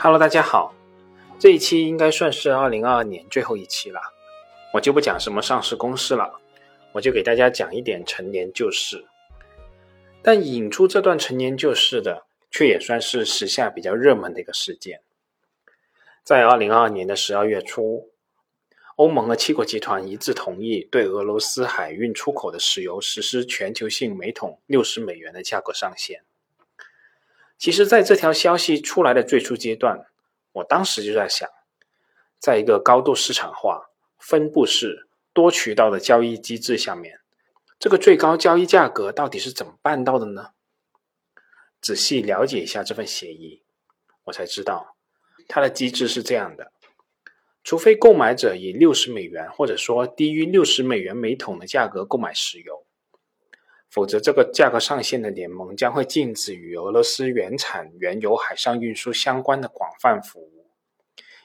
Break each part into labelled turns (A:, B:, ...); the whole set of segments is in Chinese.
A: Hello，大家好，这一期应该算是二零二二年最后一期了，我就不讲什么上市公司了，我就给大家讲一点陈年旧事。但引出这段陈年旧事的，却也算是时下比较热门的一个事件。在二零二二年的十二月初，欧盟和七国集团一致同意对俄罗斯海运出口的石油实施全球性每桶六十美元的价格上限。其实，在这条消息出来的最初阶段，我当时就在想，在一个高度市场化、分布式、多渠道的交易机制下面，这个最高交易价格到底是怎么办到的呢？仔细了解一下这份协议，我才知道，它的机制是这样的：除非购买者以六十美元或者说低于六十美元每桶的价格购买石油。否则，这个价格上限的联盟将会禁止与俄罗斯原产原油海上运输相关的广泛服务，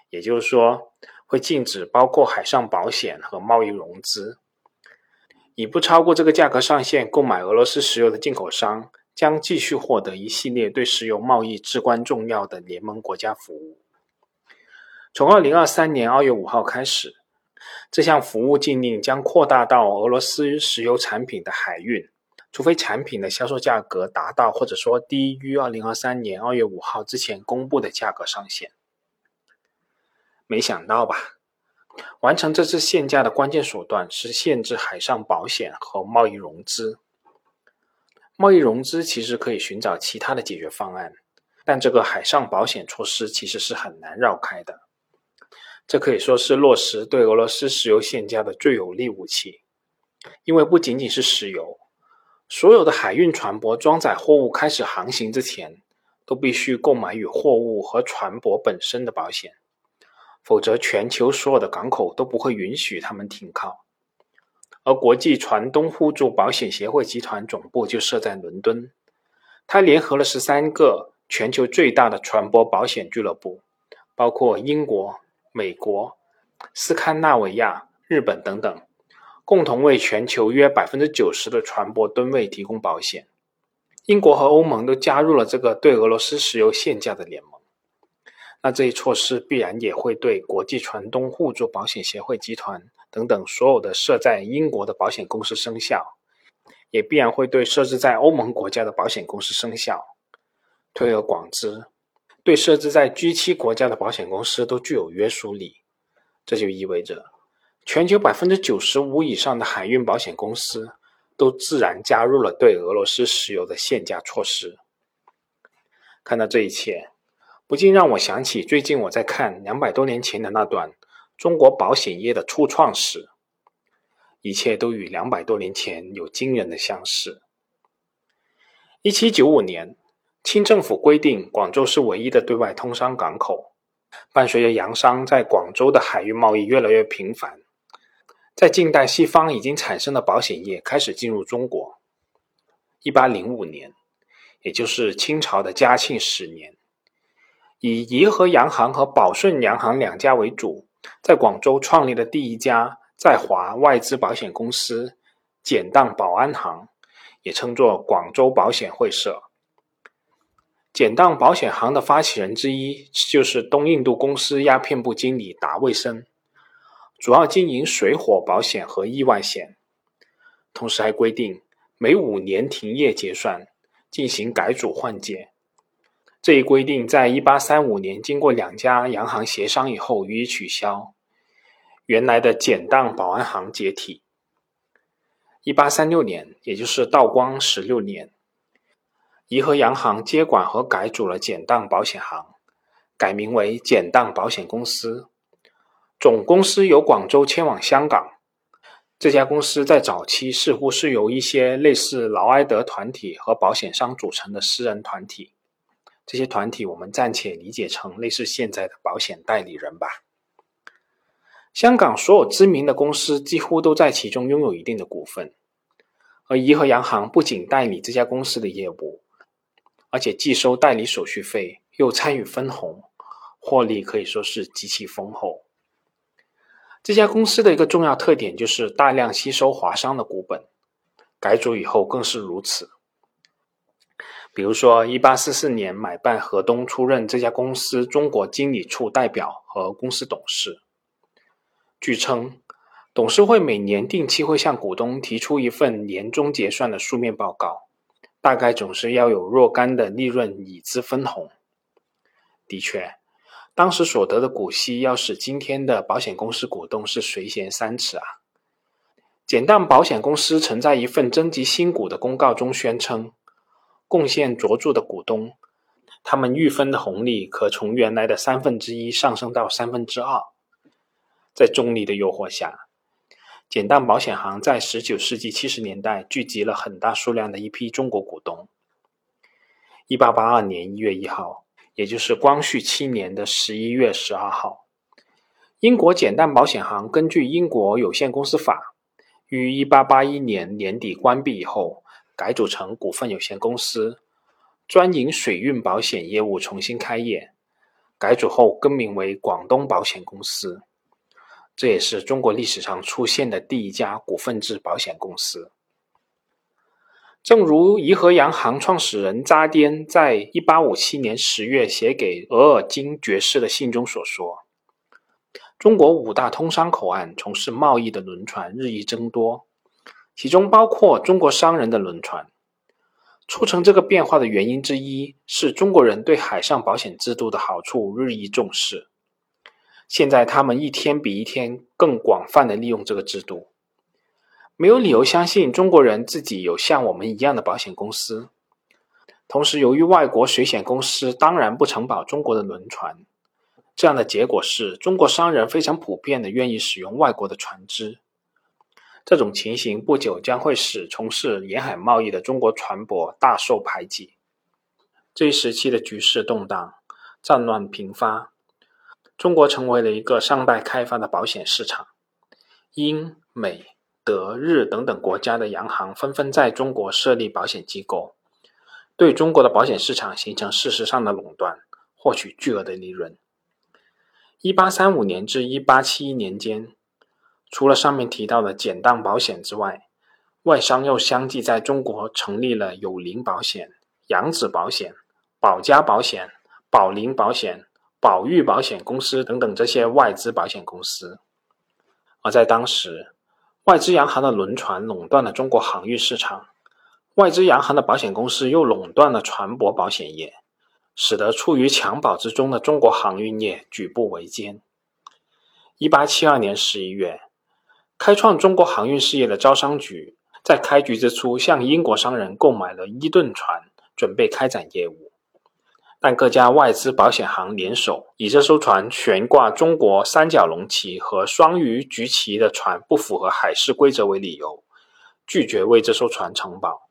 A: 也就是说，会禁止包括海上保险和贸易融资。以不超过这个价格上限购买俄罗斯石油的进口商，将继续获得一系列对石油贸易至关重要的联盟国家服务。从二零二三年二月五号开始，这项服务禁令将扩大到俄罗斯石油产品的海运。除非产品的销售价格达到或者说低于二零二三年二月五号之前公布的价格上限，没想到吧？完成这次限价的关键手段是限制海上保险和贸易融资。贸易融资其实可以寻找其他的解决方案，但这个海上保险措施其实是很难绕开的。这可以说是落实对俄罗斯石油限价的最有力武器，因为不仅仅是石油。所有的海运船舶装载货物开始航行之前，都必须购买与货物和船舶本身的保险，否则全球所有的港口都不会允许他们停靠。而国际船东互助保险协会集团总部就设在伦敦，它联合了十三个全球最大的船舶保险俱乐部，包括英国、美国、斯堪纳维亚、日本等等。共同为全球约百分之九十的船舶吨位提供保险。英国和欧盟都加入了这个对俄罗斯石油限价的联盟。那这一措施必然也会对国际船东互助保险协会集团等等所有的设在英国的保险公司生效，也必然会对设置在欧盟国家的保险公司生效。推而广之，对设置在 G 七国家的保险公司都具有约束力。这就意味着。全球百分之九十五以上的海运保险公司都自然加入了对俄罗斯石油的限价措施。看到这一切，不禁让我想起最近我在看两百多年前的那段中国保险业的初创史，一切都与两百多年前有惊人的相似。一七九五年，清政府规定广州是唯一的对外通商港口，伴随着洋商在广州的海运贸易越来越频繁。在近代，西方已经产生的保险业开始进入中国。一八零五年，也就是清朝的嘉庆十年，以怡和洋行和宝顺洋行两家为主，在广州创立的第一家在华外资保险公司——简当保安行，也称作广州保险会社。简当保险行的发起人之一就是东印度公司鸦片部经理达卫生。主要经营水火保险和意外险，同时还规定每五年停业结算，进行改组换届。这一规定在一八三五年经过两家洋行协商以后予以取消，原来的简当保安行解体。一八三六年，也就是道光十六年，怡和洋行接管和改组了简当保险行，改名为简当保险公司。总公司由广州迁往香港。这家公司在早期似乎是由一些类似劳埃德团体和保险商组成的私人团体。这些团体我们暂且理解成类似现在的保险代理人吧。香港所有知名的公司几乎都在其中拥有一定的股份。而怡和洋行不仅代理这家公司的业务，而且既收代理手续费，又参与分红，获利可以说是极其丰厚。这家公司的一个重要特点就是大量吸收华商的股本，改组以后更是如此。比如说，一八四四年买办河东出任这家公司中国经理处代表和公司董事。据称，董事会每年定期会向股东提出一份年终结算的书面报告，大概总是要有若干的利润以资分红。的确，当时所得的股息要使今天的保险公司股东是垂涎三尺啊！简当保险公司曾在一份征集新股的公告中宣称。贡献卓著的股东，他们预分的红利可从原来的三分之一上升到三分之二。在重力的诱惑下，简当保险行在十九世纪七十年代聚集了很大数量的一批中国股东。一八八二年一月一号，也就是光绪七年的十一月十二号，英国简单保险行根据《英国有限公司法》，于一八八一年年底关闭以后。改组成股份有限公司，专营水运保险业务，重新开业。改组后更名为广东保险公司，这也是中国历史上出现的第一家股份制保险公司。正如颐和洋行创始人扎颠在一八五七年十月写给额尔金爵士的信中所说：“中国五大通商口岸从事贸易的轮船日益增多。”其中包括中国商人的轮船。促成这个变化的原因之一是中国人对海上保险制度的好处日益重视。现在他们一天比一天更广泛的利用这个制度。没有理由相信中国人自己有像我们一样的保险公司。同时，由于外国水险公司当然不承保中国的轮船，这样的结果是中国商人非常普遍的愿意使用外国的船只。这种情形不久将会使从事沿海贸易的中国船舶大受排挤。这一时期的局势动荡，战乱频发，中国成为了一个尚待开发的保险市场。英、美、德、日等等国家的洋行纷纷在中国设立保险机构，对中国的保险市场形成事实上的垄断，获取巨额的利润。一八三五年至一八七一年间。除了上面提到的简当保险之外，外商又相继在中国成立了友邻保险、扬子保险、保家保险、保林保险、保裕保险公司等等这些外资保险公司。而在当时，外资洋行的轮船垄断了中国航运市场，外资洋行的保险公司又垄断了船舶保险业，使得处于襁褓之中的中国航运业举步维艰。一八七二年十一月。开创中国航运事业的招商局，在开局之初向英国商人购买了伊顿船，准备开展业务。但各家外资保险行联手，以这艘船悬挂中国三角龙旗和双鱼举旗的船不符合海事规则为理由，拒绝为这艘船承保。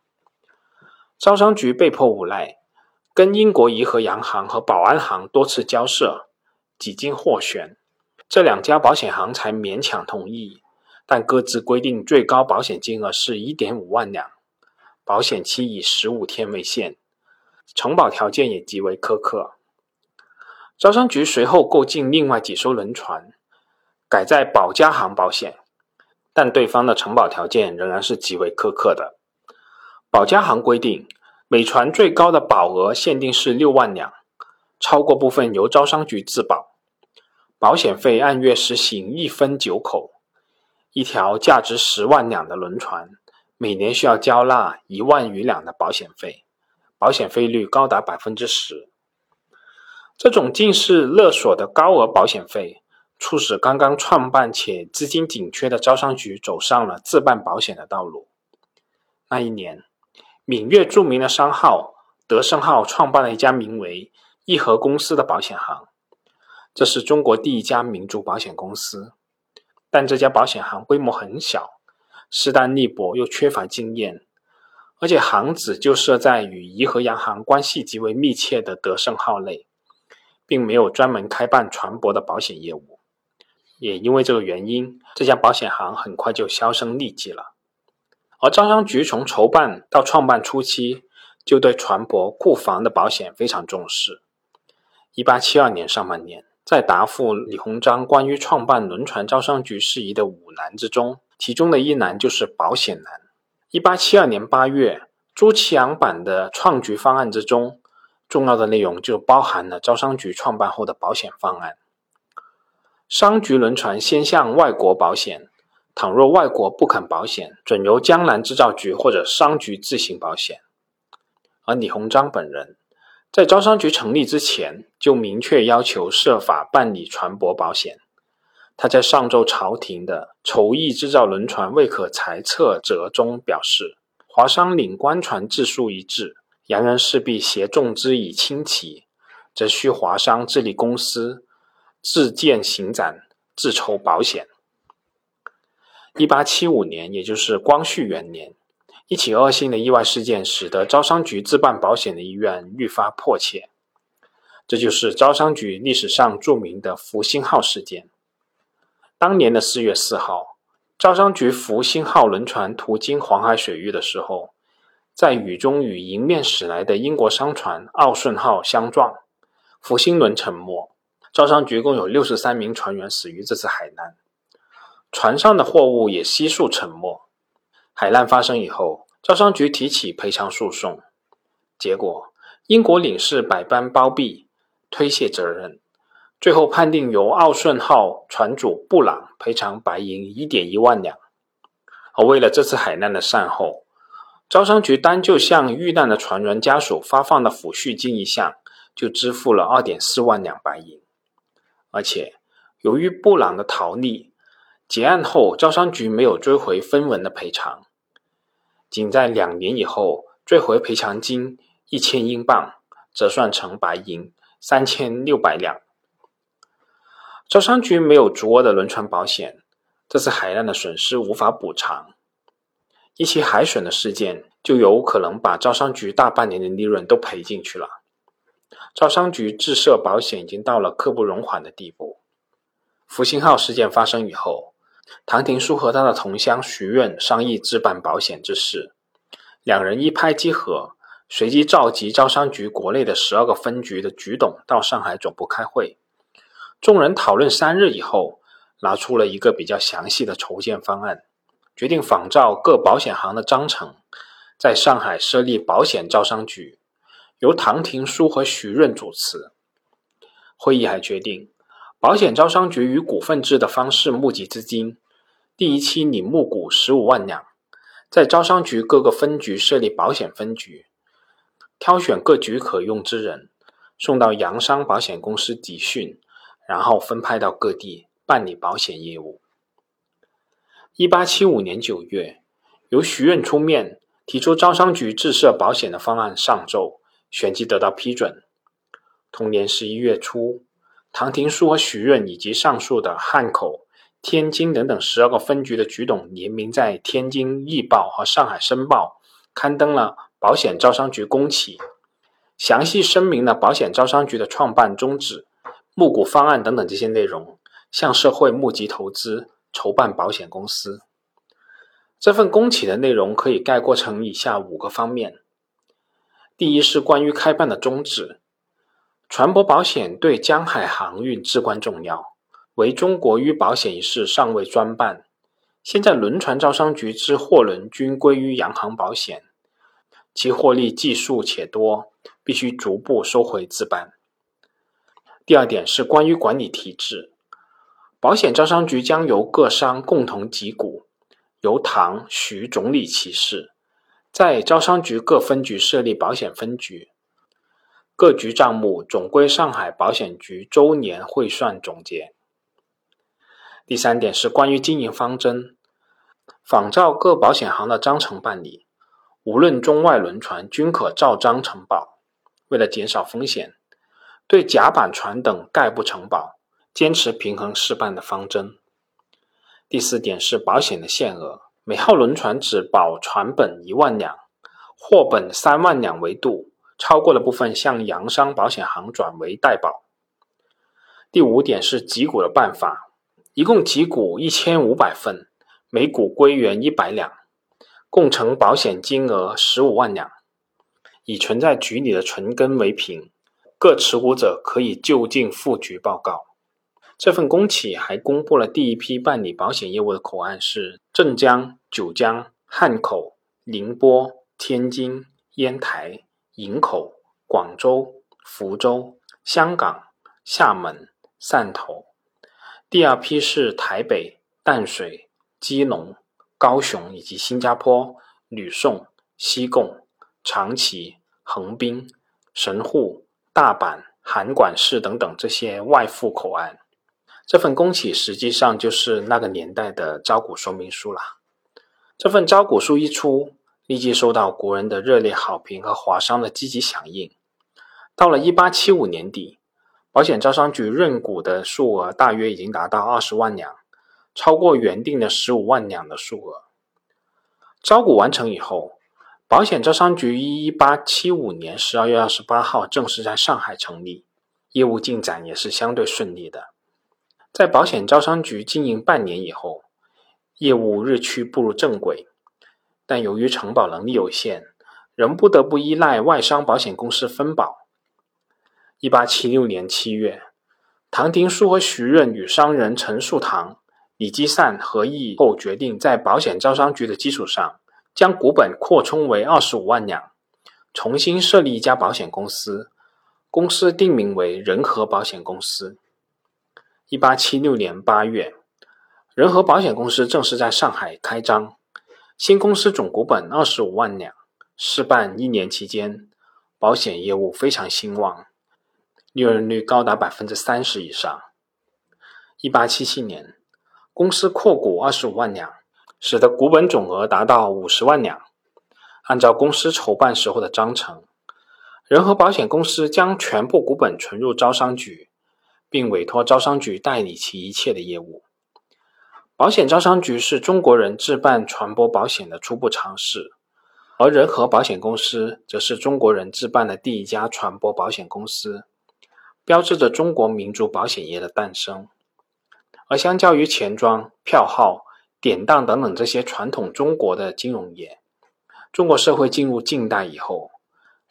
A: 招商局被迫无奈，跟英国颐和洋行和保安行多次交涉，几经斡旋，这两家保险行才勉强同意。但各自规定最高保险金额是一点五万两，保险期以十五天为限，承保条件也极为苛刻。招商局随后购进另外几艘轮船，改在保家行保险，但对方的承保条件仍然是极为苛刻的。保家行规定，每船最高的保额限定是六万两，超过部分由招商局自保，保险费按月实行一分九口。一条价值十万两的轮船，每年需要交纳一万余两的保险费，保险费率高达百分之十。这种近似勒索的高额保险费，促使刚刚创办且资金紧缺的招商局走上了自办保险的道路。那一年，闽粤著名的商号德胜号创办了一家名为义和公司的保险行，这是中国第一家民族保险公司。但这家保险行规模很小，势单力薄，又缺乏经验，而且行子就设在与颐和洋行关系极为密切的德胜号内，并没有专门开办船舶的保险业务。也因为这个原因，这家保险行很快就销声匿迹了。而招商局从筹办到创办初期，就对船舶、库房的保险非常重视。一八七二年上半年。在答复李鸿章关于创办轮船招商局事宜的五难之中，其中的一难就是保险难。一八七二年八月，朱其昂版的创局方案之中，重要的内容就包含了招商局创办后的保险方案。商局轮船先向外国保险，倘若外国不肯保险，准由江南制造局或者商局自行保险。而李鸿章本人，在招商局成立之前，就明确要求设法办理船舶保险。他在上奏朝廷的筹议制造轮船未可裁撤折中表示：“华商领官船自数一致，洋人势必携众之以轻骑，则需华商自立公司。”自建行展，自筹保险。一八七五年，也就是光绪元年，一起恶性的意外事件使得招商局自办保险的意愿愈发迫切。这就是招商局历史上著名的“福星号”事件。当年的四月四号，招商局福星号轮船途经黄海水域的时候，在雨中与迎面驶来的英国商船“奥顺号”相撞，福星轮沉没。招商局共有六十三名船员死于这次海难，船上的货物也悉数沉没。海难发生以后，招商局提起赔偿诉讼，结果英国领事百般包庇，推卸责任，最后判定由奥顺号船主布朗赔偿白银一点一万两。而为了这次海难的善后，招商局单就向遇难的船员家属发放的抚恤金一项，就支付了二点四万两白银。而且，由于布朗的逃匿，结案后招商局没有追回分文的赔偿，仅在两年以后追回赔偿金一千英镑，折算成白银三千六百两。招商局没有足额的轮船保险，这次海难的损失无法补偿，一起海损的事件就有可能把招商局大半年的利润都赔进去了。招商局自设保险已经到了刻不容缓的地步。福星号事件发生以后，唐廷枢和他的同乡徐润商议置办保险之事，两人一拍即合，随即召集招商局国内的十二个分局的局董到上海总部开会。众人讨论三日以后，拿出了一个比较详细的筹建方案，决定仿照各保险行的章程，在上海设立保险招商局。由唐廷枢和徐润主持。会议还决定，保险招商局以股份制的方式募集资金，第一期拟募股十五万两，在招商局各个分局设立保险分局，挑选各局可用之人，送到洋商保险公司集训，然后分派到各地办理保险业务。一八七五年九月，由徐润出面提出招商局自设保险的方案上奏。旋即得到批准。同年十一月初，唐廷枢和徐润以及上述的汉口、天津等等十二个分局的局董联名在《天津日报》和《上海申报》刊登了保险招商局公启，详细声明了保险招商局的创办宗旨、募股方案等等这些内容，向社会募集投资，筹办保险公司。这份公启的内容可以概括成以下五个方面。第一是关于开办的宗旨，船舶保险对江海航运至关重要，为中国于保险一事尚未专办。现在轮船招商局之货轮均归于洋行保险，其获利计数且多，必须逐步收回自办。第二点是关于管理体制，保险招商局将由各商共同集股，由唐、徐总理起事。在招商局各分局设立保险分局，各局账目总归上海保险局周年汇算总结。第三点是关于经营方针，仿照各保险行的章程办理，无论中外轮船均可照章承保。为了减少风险，对甲板船等概不承保，坚持平衡事办的方针。第四点是保险的限额。每号轮船只保船本一万两，货本三万两为度，超过的部分向洋商保险行转为代保。第五点是集股的办法，一共集股一千五百份，每股归元一百两，共承保险金额十五万两，以存在局里的存根为凭，各持股者可以就近赴局报告。这份公启还公布了第一批办理保险业务的口岸是镇江、九江、汉口、宁波、天津、烟台、营口、广州、福州、香港、厦门、汕头；第二批是台北、淡水、基隆、高雄以及新加坡、吕宋、西贡、长崎、横滨、神户、大阪、函馆市等等这些外附口岸。这份供给实际上就是那个年代的招股说明书了。这份招股书一出，立即受到国人的热烈好评和华商的积极响应。到了一八七五年底，保险招商局认股的数额大约已经达到二十万两，超过原定的十五万两的数额。招股完成以后，保险招商局于一八七五年十二月二十八号正式在上海成立，业务进展也是相对顺利的。在保险招商局经营半年以后，业务日趋步入正轨，但由于承保能力有限，仍不得不依赖外商保险公司分保。一八七六年七月，唐廷枢和徐润与商人陈树堂、李基善合议后，决定在保险招商局的基础上，将股本扩充为二十五万两，重新设立一家保险公司，公司定名为仁和保险公司。一八七六年八月。仁和保险公司正式在上海开张，新公司总股本二十五万两，试办一年期间，保险业务非常兴旺，利润率高达百分之三十以上。一八七七年，公司扩股二十五万两，使得股本总额达到五十万两。按照公司筹办时候的章程，仁和保险公司将全部股本存入招商局，并委托招商局代理其一切的业务。保险招商局是中国人置办传播保险的初步尝试，而仁和保险公司则是中国人置办的第一家传播保险公司，标志着中国民族保险业的诞生。而相较于钱庄、票号、典当等等这些传统中国的金融业，中国社会进入近代以后，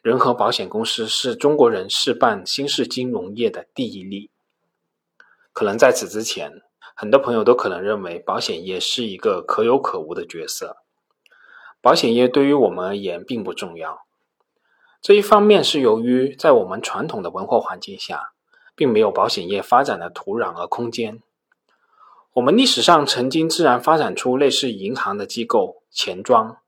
A: 人和保险公司是中国人试办新式金融业的第一例。可能在此之前。很多朋友都可能认为保险业是一个可有可无的角色，保险业对于我们而言并不重要。这一方面是由于在我们传统的文化环境下，并没有保险业发展的土壤和空间。我们历史上曾经自然发展出类似银行的机构钱庄，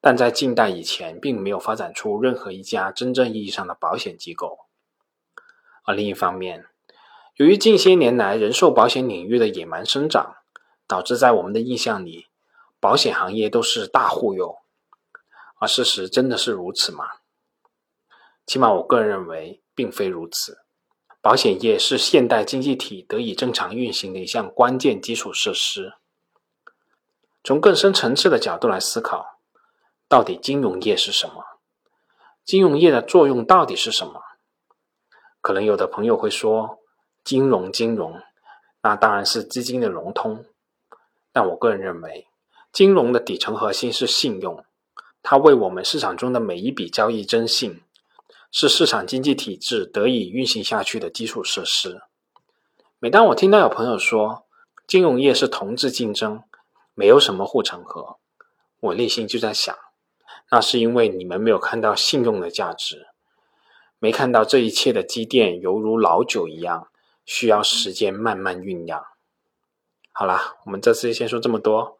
A: 但在近代以前，并没有发展出任何一家真正意义上的保险机构。而另一方面，由于近些年来人寿保险领域的野蛮生长，导致在我们的印象里，保险行业都是大忽悠。而事实真的是如此吗？起码我个人认为并非如此。保险业是现代经济体得以正常运行的一项关键基础设施。从更深层次的角度来思考，到底金融业是什么？金融业的作用到底是什么？可能有的朋友会说。金融，金融，那当然是资金的融通。但我个人认为，金融的底层核心是信用，它为我们市场中的每一笔交易征信，是市场经济体制得以运行下去的基础设施。每当我听到有朋友说金融业是同质竞争，没有什么护城河，我内心就在想，那是因为你们没有看到信用的价值，没看到这一切的积淀犹如老酒一样。需要时间慢慢酝酿。好啦，我们这次先说这么多，